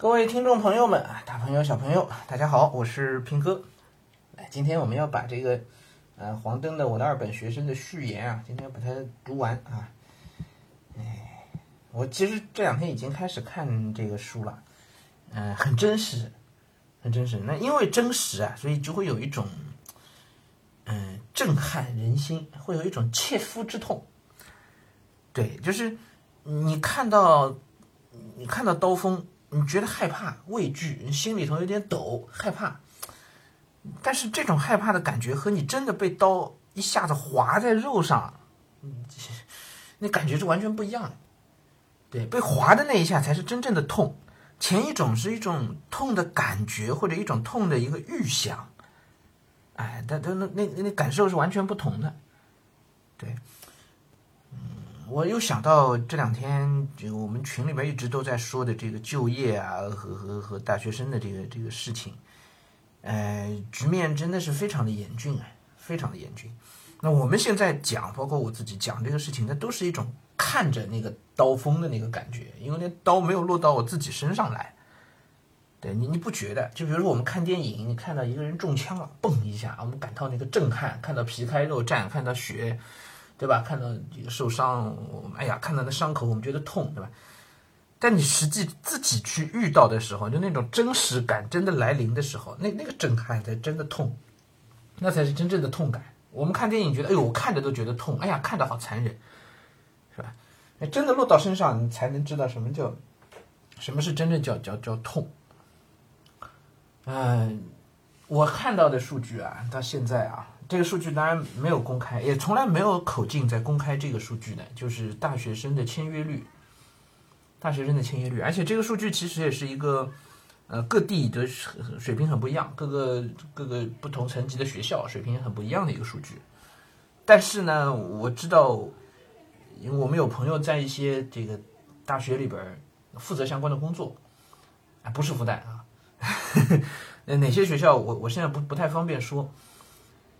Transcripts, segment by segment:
各位听众朋友们，大朋友小朋友，大家好，我是平哥。来，今天我们要把这个呃黄登的《我的二本学生》的序言啊，今天要把它读完啊。哎，我其实这两天已经开始看这个书了，嗯、很真实，很真实。那因为真实啊，所以就会有一种嗯、震撼人心，会有一种切肤之痛。对，就是你看到你看到刀锋，你觉得害怕、畏惧，你心里头有点抖，害怕。但是这种害怕的感觉和你真的被刀一下子划在肉上，那感觉是完全不一样的。对，被划的那一下才是真正的痛，前一种是一种痛的感觉或者一种痛的一个预想。哎，但但那那那感受是完全不同的。对，我又想到这两天这个我们群里边一直都在说的这个就业啊和和和大学生的这个这个事情，呃，局面真的是非常的严峻啊，非常的严峻。那我们现在讲，包括我自己讲这个事情，那都是一种看着那个刀锋的那个感觉，因为那刀没有落到我自己身上来。对你，你不觉得？就比如说我们看电影，你看到一个人中枪了，嘣一下，我们感到那个震撼，看到皮开肉绽，看到血，对吧？看到这个受伤，哎呀，看到那伤口，我们觉得痛，对吧？但你实际自己去遇到的时候，就那种真实感真的来临的时候，那那个震撼才真的痛，那才是真正的痛感。我们看电影觉得，哎呦，我看着都觉得痛，哎呀，看着好残忍，是吧？哎，真的落到身上，你才能知道什么叫，什么是真正叫叫叫痛。嗯，我看到的数据啊，到现在啊，这个数据当然没有公开，也从来没有口径在公开这个数据的，就是大学生的签约率，大学生的签约率，而且这个数据其实也是一个，呃，各地的水平很不一样，各个各个不同层级的学校水平很不一样的一个数据。但是呢，我知道，因为我们有朋友在一些这个大学里边负责相关的工作，啊，不是复旦啊。呃，哪些学校我我现在不不太方便说。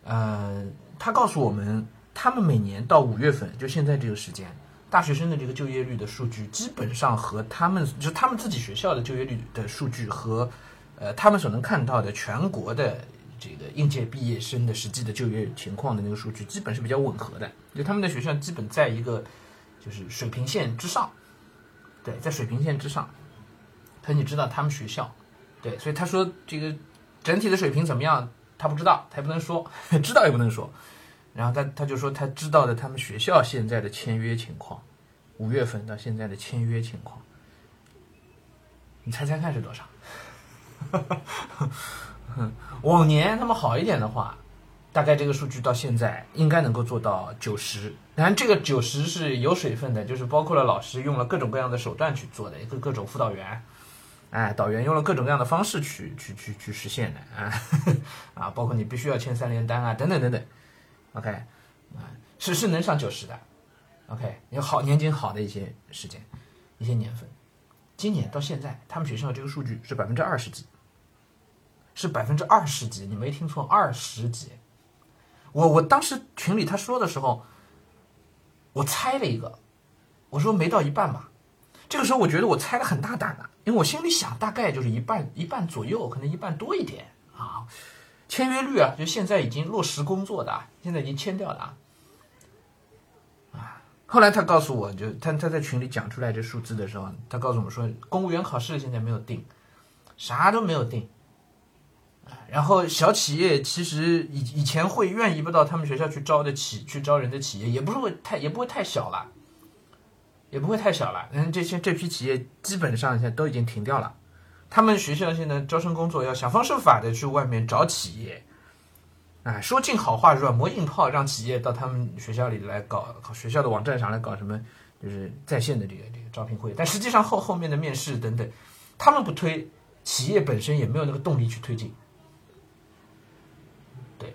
呃，他告诉我们，他们每年到五月份，就现在这个时间，大学生的这个就业率的数据，基本上和他们就他们自己学校的就业率的数据和，呃，他们所能看到的全国的这个应届毕业生的实际的就业情况的那个数据，基本是比较吻合的。就他们的学校基本在一个就是水平线之上，对，在水平线之上。可你知道他们学校？对，所以他说这个整体的水平怎么样，他不知道，他也不能说，知道也不能说。然后他他就说他知道的他们学校现在的签约情况，五月份到现在的签约情况，你猜猜看是多少？往年他们好一点的话，大概这个数据到现在应该能够做到九十。当然，这个九十是有水分的，就是包括了老师用了各种各样的手段去做的，各各种辅导员。哎，导员用了各种各样的方式去去去去实现的啊 啊，包括你必须要签三连单啊，等等等等。OK，啊，是是能上九十的。OK，有好年景好的一些时间，一些年份。今年到现在，他们学校的这个数据是百分之二十几，是百分之二十几，你没听错，二十几。我我当时群里他说的时候，我猜了一个，我说没到一半吧。这个时候我觉得我猜的很大胆了，因为我心里想大概就是一半一半左右，可能一半多一点啊。签约率啊，就现在已经落实工作的，现在已经签掉了啊。啊，后来他告诉我就他他在群里讲出来这数字的时候，他告诉我们说，公务员考试现在没有定，啥都没有定。然后小企业其实以以前会愿意不到他们学校去招的企去招人的企业，也不是会太也不会太小了。也不会太小了，嗯，这些这批企业基本上现在都已经停掉了。他们学校现在招生工作要想方设法的去外面找企业，啊，说尽好话，软磨硬泡让企业到他们学校里来搞，学校的网站上来搞什么，就是在线的这个这个招聘会。但实际上后后面的面试等等，他们不推，企业本身也没有那个动力去推进，对，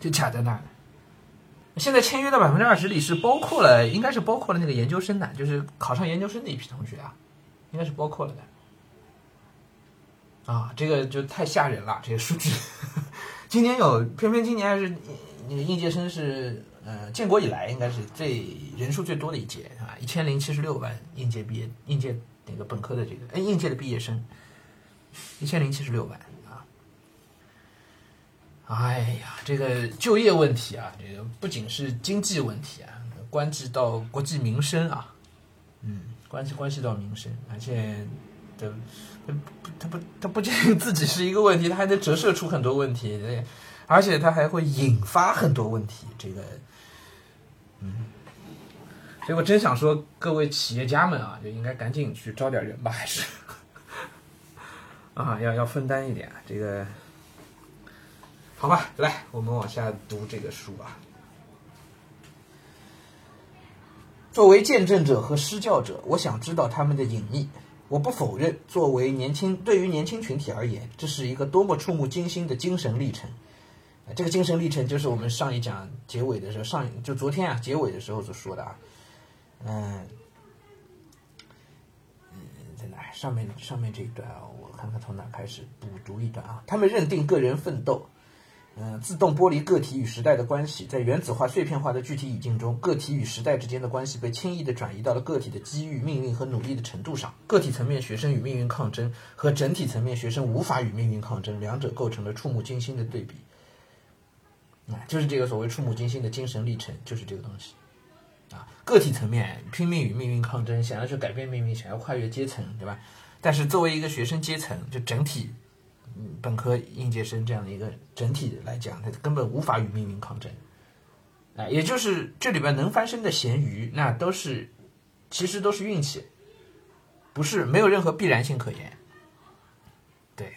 就卡在那了。现在签约的百分之二十里是包括了，应该是包括了那个研究生的，就是考上研究生的一批同学啊，应该是包括了的。啊，这个就太吓人了，这些数据。今年有，偏偏今年还是那个应届生是呃建国以来应该是最人数最多的一届啊，一千零七十六万应届毕业应届那个本科的这个哎应届的毕业生，一千零七十六万！哎呀，这个就业问题啊，这个不仅是经济问题啊，关系到国计民生啊，嗯，关系关系到民生，而且的他他不他不仅自己是一个问题，他还能折射出很多问题，对，而且他还会引发很多问题，这个，嗯，所以我真想说，各位企业家们啊，就应该赶紧去招点人吧，还是 啊，要要分担一点这个。好吧，来，我们往下读这个书啊。作为见证者和施教者，我想知道他们的隐秘。我不否认，作为年轻，对于年轻群体而言，这是一个多么触目惊心的精神历程。这个精神历程就是我们上一讲结尾的时候，上就昨天啊结尾的时候所说的啊。嗯，嗯，在哪？上面上面这一段啊，我看看从哪开始补读一段啊。他们认定个人奋斗。嗯，自动剥离个体与时代的关系，在原子化、碎片化的具体语境中，个体与时代之间的关系被轻易地转移到了个体的机遇、命运和努力的程度上。个体层面学生与命运抗争，和整体层面学生无法与命运抗争，两者构成了触目惊心的对比。啊，就是这个所谓触目惊心的精神历程，就是这个东西。啊，个体层面拼命与命运抗争，想要去改变命运，想要跨越阶层，对吧？但是作为一个学生阶层，就整体。本科应届生这样的一个整体来讲，他根本无法与命运抗争，啊，也就是这里边能翻身的咸鱼，那都是其实都是运气，不是没有任何必然性可言。对，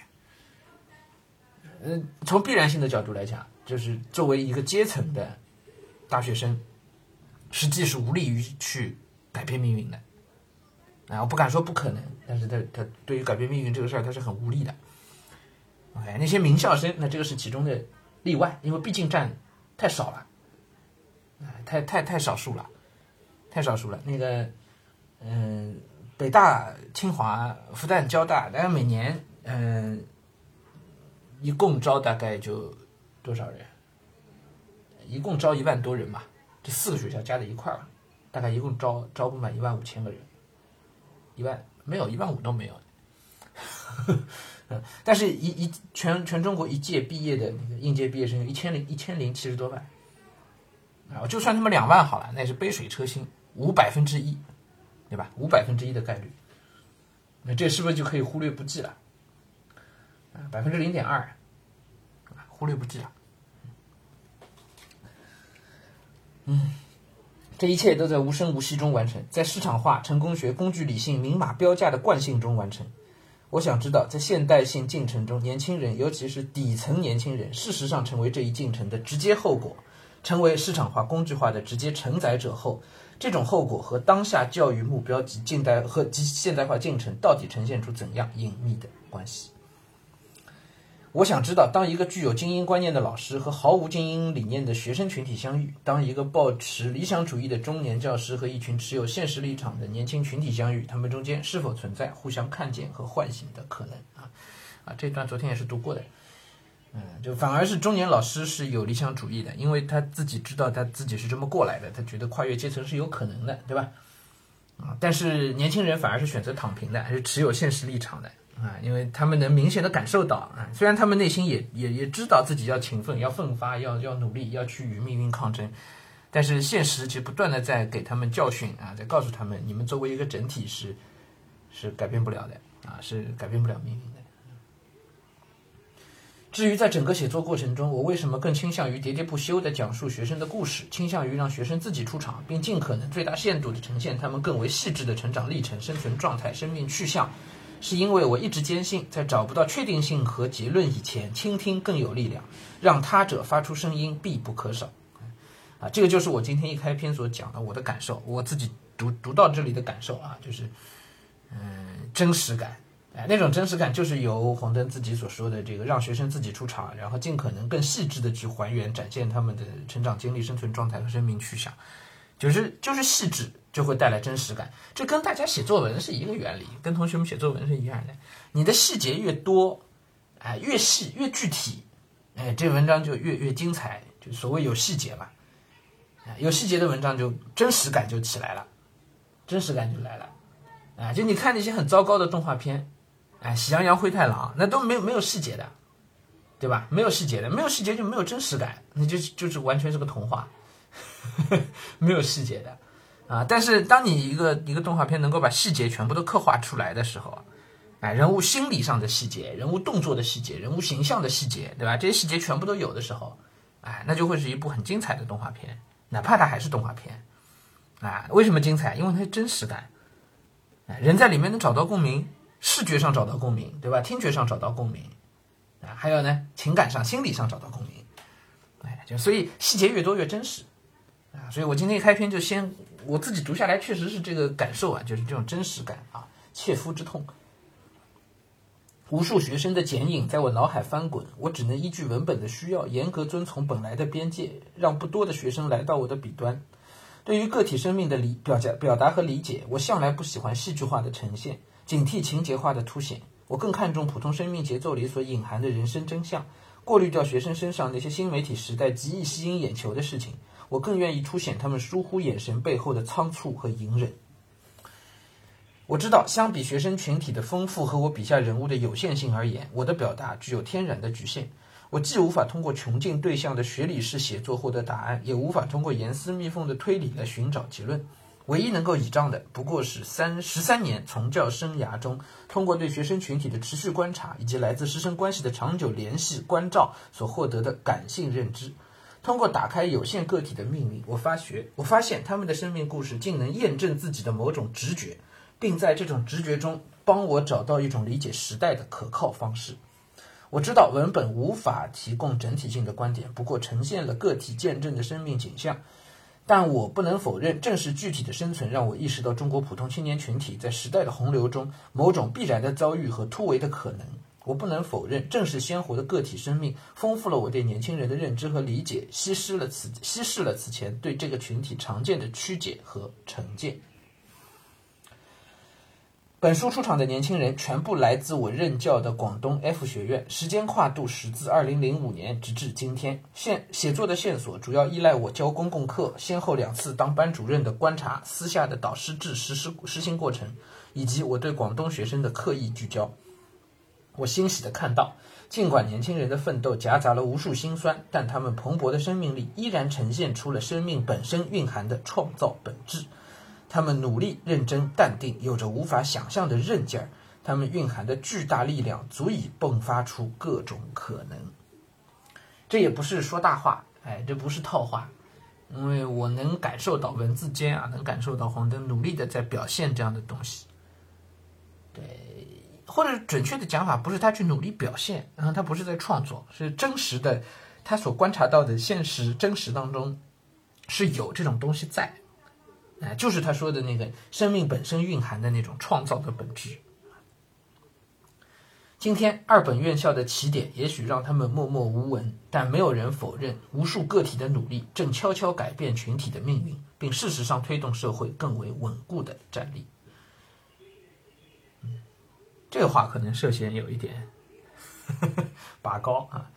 嗯，从必然性的角度来讲，就是作为一个阶层的大学生，实际是无力于去改变命运的，啊，我不敢说不可能，但是他他对于改变命运这个事儿，他是很无力的。OK，那些名校生，那这个是其中的例外，因为毕竟占太少了，啊，太太太少数了，太少数了。那个，嗯，北大、清华、复旦、交大，大概每年，嗯，一共招大概就多少人？一共招一万多人吧，这四个学校加在一块儿，大概一共招招不满一万五千个人，一万没有，一万五都没有。嗯，但是，一一全全中国一届毕业的那个应届毕业生有一千零一千零七十多万，啊，就算他们两万好了，那也是杯水车薪，五百分之一，对吧？五百分之一的概率，那这是不是就可以忽略不计了？啊，百分之零点二，忽略不计了。嗯，这一切都在无声无息中完成，在市场化、成功学、工具理性、明码标价的惯性中完成。我想知道，在现代性进程中，年轻人，尤其是底层年轻人，事实上成为这一进程的直接后果，成为市场化、工具化的直接承载者后，这种后果和当下教育目标及近代和及现代化进程到底呈现出怎样隐秘的关系？我想知道，当一个具有精英观念的老师和毫无精英理念的学生群体相遇，当一个抱持理想主义的中年教师和一群持有现实立场的年轻群体相遇，他们中间是否存在互相看见和唤醒的可能？啊啊，这段昨天也是读过的，嗯，就反而是中年老师是有理想主义的，因为他自己知道他自己是这么过来的，他觉得跨越阶层是有可能的，对吧？啊，但是年轻人反而是选择躺平的，还是持有现实立场的。啊，因为他们能明显的感受到啊，虽然他们内心也也也知道自己要勤奋、要奋发、要要努力、要去与命运抗争，但是现实就不断的在给他们教训啊，在告诉他们，你们作为一个整体是是改变不了的啊，是改变不了命运的。至于在整个写作过程中，我为什么更倾向于喋喋不休的讲述学生的故事，倾向于让学生自己出场，并尽可能最大限度的呈现他们更为细致的成长历程、生存状态、生命去向。是因为我一直坚信，在找不到确定性和结论以前，倾听更有力量，让他者发出声音必不可少。啊，这个就是我今天一开篇所讲的我的感受，我自己读读到这里的感受啊，就是，嗯，真实感，哎，那种真实感就是由黄登自己所说的这个，让学生自己出场，然后尽可能更细致的去还原、展现他们的成长经历、生存状态和生命去向，就是就是细致。就会带来真实感，这跟大家写作文是一个原理，跟同学们写作文是一样的。你的细节越多，哎，越细越具体，哎，这文章就越越精彩。就所谓有细节嘛，有细节的文章就真实感就起来了，真实感就来了。啊，就你看那些很糟糕的动画片，哎，喜羊羊灰太狼那都没有没有细节的，对吧？没有细节的，没有细节就没有真实感，那就就是完全是个童话，呵 呵没有细节的啊。但是当你一个一个动画片能够把细节全部都刻画出来的时候，哎，人物心理上的细节，人物动作的细节，人物形象的细节，对吧？这些细节全部都有的时候，哎，那就会是一部很精彩的动画片，哪怕它还是动画片，啊，为什么精彩？因为它真实感。人在里面能找到共鸣，视觉上找到共鸣，对吧？听觉上找到共鸣，啊，还有呢，情感上、心理上找到共鸣，哎，就所以细节越多越真实，啊，所以我今天一开篇就先我自己读下来，确实是这个感受啊，就是这种真实感啊，切肤之痛。无数学生的剪影在我脑海翻滚，我只能依据文本的需要，严格遵从本来的边界，让不多的学生来到我的笔端。对于个体生命的理表达表达和理解，我向来不喜欢戏剧化的呈现，警惕情节化的凸显。我更看重普通生命节奏里所隐含的人生真相，过滤掉学生身上那些新媒体时代极易吸引眼球的事情。我更愿意凸显他们疏忽眼神背后的仓促和隐忍。我知道，相比学生群体的丰富和我笔下人物的有限性而言，我的表达具有天然的局限。我既无法通过穷尽对象的学理式写作获得答案，也无法通过严丝密缝的推理来寻找结论。唯一能够倚仗的，不过是三十三年从教生涯中，通过对学生群体的持续观察，以及来自师生关系的长久联系关照所获得的感性认知。通过打开有限个体的命运，我发觉，我发现他们的生命故事竟能验证自己的某种直觉，并在这种直觉中帮我找到一种理解时代的可靠方式。我知道文本无法提供整体性的观点，不过呈现了个体见证的生命景象。但我不能否认，正是具体的生存让我意识到中国普通青年群体在时代的洪流中某种必然的遭遇和突围的可能。我不能否认，正是鲜活的个体生命丰富了我对年轻人的认知和理解，稀释了此稀释了此前对这个群体常见的曲解和成见。本书出场的年轻人全部来自我任教的广东 F 学院，时间跨度始自2005年直至今天。线写作的线索主要依赖我教公共课，先后两次当班主任的观察，私下的导师制实施实行过程，以及我对广东学生的刻意聚焦。我欣喜地看到，尽管年轻人的奋斗夹杂了无数辛酸，但他们蓬勃的生命力依然呈现出了生命本身蕴含的创造本质。他们努力、认真、淡定，有着无法想象的韧劲儿。他们蕴含的巨大力量，足以迸发出各种可能。这也不是说大话，哎，这不是套话，因为我能感受到文字间啊，能感受到黄灯努力的在表现这样的东西。对，或者准确的讲法，不是他去努力表现，然后他不是在创作，是真实的，他所观察到的现实真实当中是有这种东西在。哎，就是他说的那个生命本身蕴含的那种创造的本质。今天二本院校的起点也许让他们默默无闻，但没有人否认，无数个体的努力正悄悄改变群体的命运，并事实上推动社会更为稳固的站立。这话可能涉嫌有一点呵 呵拔高啊。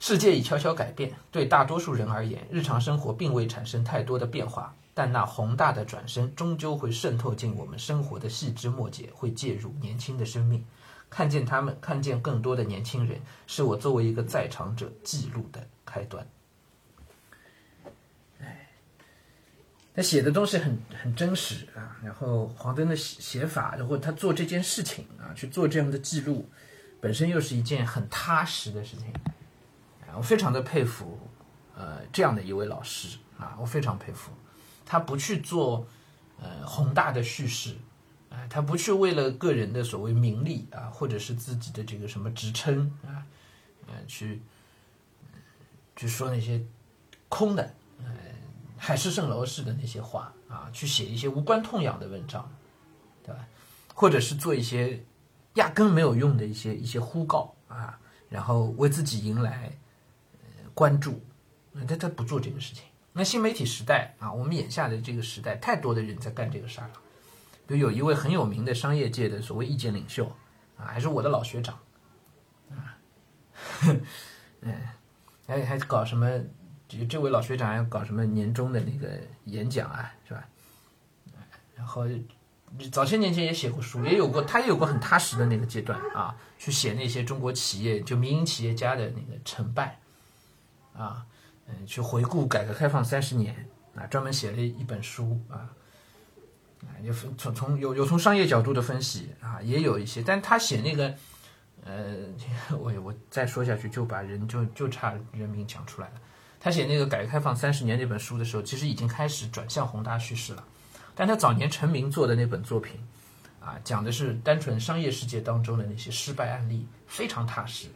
世界已悄悄改变，对大多数人而言，日常生活并未产生太多的变化。但那宏大的转身终究会渗透进我们生活的细枝末节，会介入年轻的生命。看见他们，看见更多的年轻人，是我作为一个在场者记录的开端。他写的东西很很真实啊。然后黄灯的写写法，然后他做这件事情啊，去做这样的记录，本身又是一件很踏实的事情。我非常的佩服，呃，这样的一位老师啊，我非常佩服。他不去做，呃，宏大的叙事，啊，他不去为了个人的所谓名利啊，或者是自己的这个什么职称啊，呃，去，去说那些空的，呃，海市蜃楼式的那些话啊，去写一些无关痛痒的文章，对吧？或者是做一些压根没有用的一些一些呼告啊，然后为自己迎来关注，他他不做这个事情。那新媒体时代啊，我们眼下的这个时代，太多的人在干这个事儿了。比如有一位很有名的商业界的所谓意见领袖啊，还是我的老学长啊，嗯，还还搞什么？这这位老学长要搞什么年终的那个演讲啊，是吧？然后早些年前也写过书，也有过他也有过很踏实的那个阶段啊，去写那些中国企业就民营企业家的那个成败，啊，嗯，去回顾改革开放三十年啊，专门写了一本书啊，啊，有从从有有从商业角度的分析啊，也有一些，但他写那个，呃，我我再说下去就把人就就差人名讲出来了。他写那个改革开放三十年那本书的时候，其实已经开始转向宏大叙事了。但他早年成名做的那本作品，啊，讲的是单纯商业世界当中的那些失败案例，非常踏实。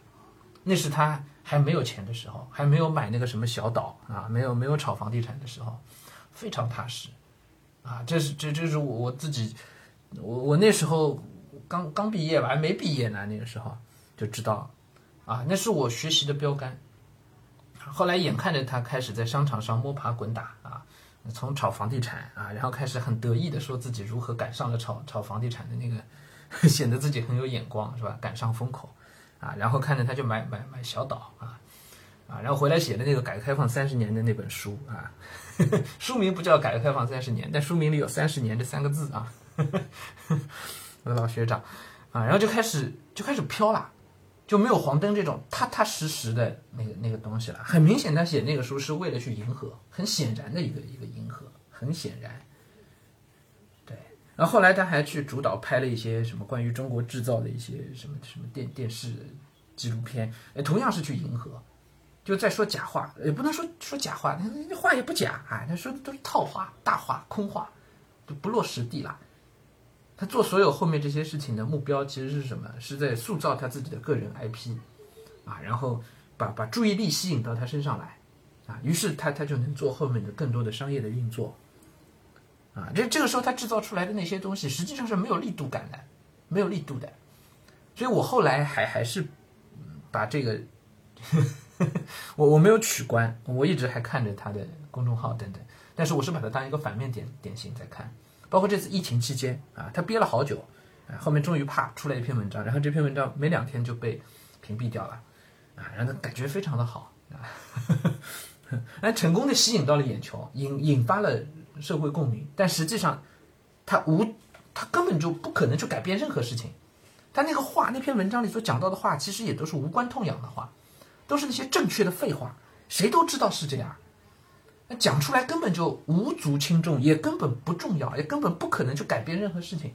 那是他还没有钱的时候，还没有买那个什么小岛啊，没有没有炒房地产的时候，非常踏实。啊，这是这这是我我自己，我我那时候刚刚毕业吧，还没毕业呢，那个时候就知道，啊，那是我学习的标杆。后来眼看着他开始在商场上摸爬滚打啊，从炒房地产啊，然后开始很得意的说自己如何赶上了炒炒房地产的那个，显得自己很有眼光是吧？赶上风口啊，然后看着他就买买买小岛啊啊，然后回来写的那个改革开放三十年的那本书啊呵呵，书名不叫改革开放三十年，但书名里有三十年这三个字啊，我的老学长啊，然后就开始就开始飘了。就没有黄灯这种踏踏实实的那个那个东西了。很明显，他写那个书是为了去迎合，很显然的一个一个迎合，很显然。对，然后后来他还去主导拍了一些什么关于中国制造的一些什么什么电电视纪录片，同样是去迎合，就在说假话，也不能说说假话，那话也不假啊，他说的都是套话、大话、空话，就不落实地了。他做所有后面这些事情的目标其实是什么？是在塑造他自己的个人 IP，啊，然后把把注意力吸引到他身上来，啊，于是他他就能做后面的更多的商业的运作，啊，这这个时候他制造出来的那些东西实际上是没有力度感的，没有力度的，所以我后来还还是把这个，呵呵我我没有取关，我一直还看着他的公众号等等，但是我是把它当一个反面典典型在看。包括这次疫情期间啊，他憋了好久，啊，后面终于怕出来一篇文章，然后这篇文章没两天就被屏蔽掉了，啊，让他感觉非常的好啊，哎，成功的吸引到了眼球，引引发了社会共鸣，但实际上他无，他根本就不可能去改变任何事情，他那个话，那篇文章里所讲到的话，其实也都是无关痛痒的话，都是那些正确的废话，谁都知道是这样。那讲出来根本就无足轻重，也根本不重要，也根本不可能去改变任何事情，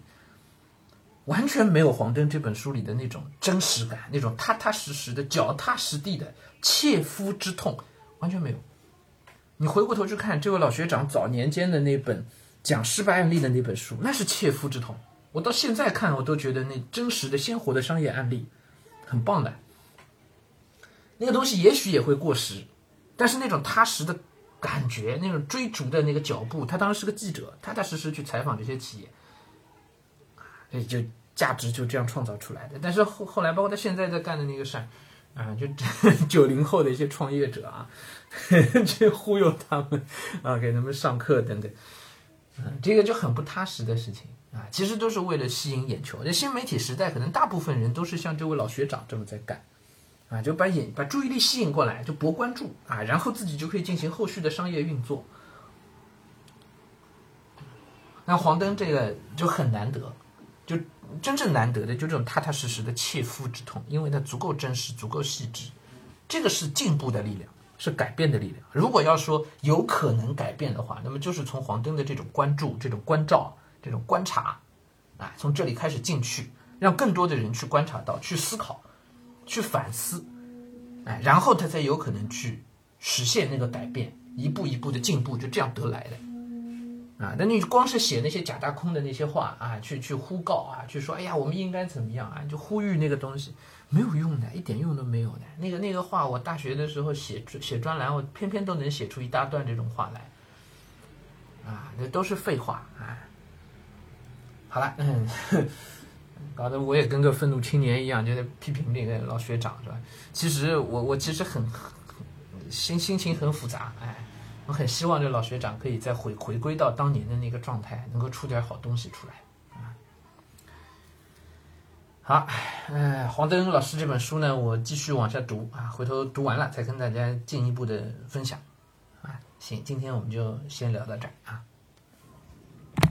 完全没有《黄灯》这本书里的那种真实感，那种踏踏实实的、脚踏实地的切肤之痛，完全没有。你回过头去看这位老学长早年间的那本讲失败案例的那本书，那是切肤之痛。我到现在看，我都觉得那真实的、鲜活的商业案例，很棒的。那个东西也许也会过时，但是那种踏实的。感觉那种追逐的那个脚步，他当时是个记者，踏踏实实去采访这些企业，所以就价值就这样创造出来的。但是后后来，包括他现在在干的那个事儿，啊，就 九零后的一些创业者啊，去忽悠他们啊，给他们上课等等，嗯，这个就很不踏实的事情啊，其实都是为了吸引眼球。这新媒体时代，可能大部分人都是像这位老学长这么在干。啊，就把眼把注意力吸引过来，就博关注啊，然后自己就可以进行后续的商业运作。那黄灯这个就很难得，就真正难得的就这种踏踏实实的切肤之痛，因为它足够真实，足够细致，这个是进步的力量，是改变的力量。如果要说有可能改变的话，那么就是从黄灯的这种关注、这种关照、这种观察，啊，从这里开始进去，让更多的人去观察到、去思考。去反思，哎，然后他才有可能去实现那个改变，一步一步的进步，就这样得来的，啊，那你光是写那些假大空的那些话啊，去去呼告啊，去说，哎呀，我们应该怎么样啊，就呼吁那个东西，没有用的，一点用都没有的。那个那个话，我大学的时候写写专栏，我偏偏都能写出一大段这种话来，啊，那都是废话，啊，好了，嗯。搞得我也跟个愤怒青年一样，就在批评那个老学长，是吧？其实我我其实很心心情很复杂，哎，我很希望这老学长可以再回回归到当年的那个状态，能够出点好东西出来啊。好，哎，黄登老师这本书呢，我继续往下读啊，回头读完了再跟大家进一步的分享啊。行，今天我们就先聊到这儿啊。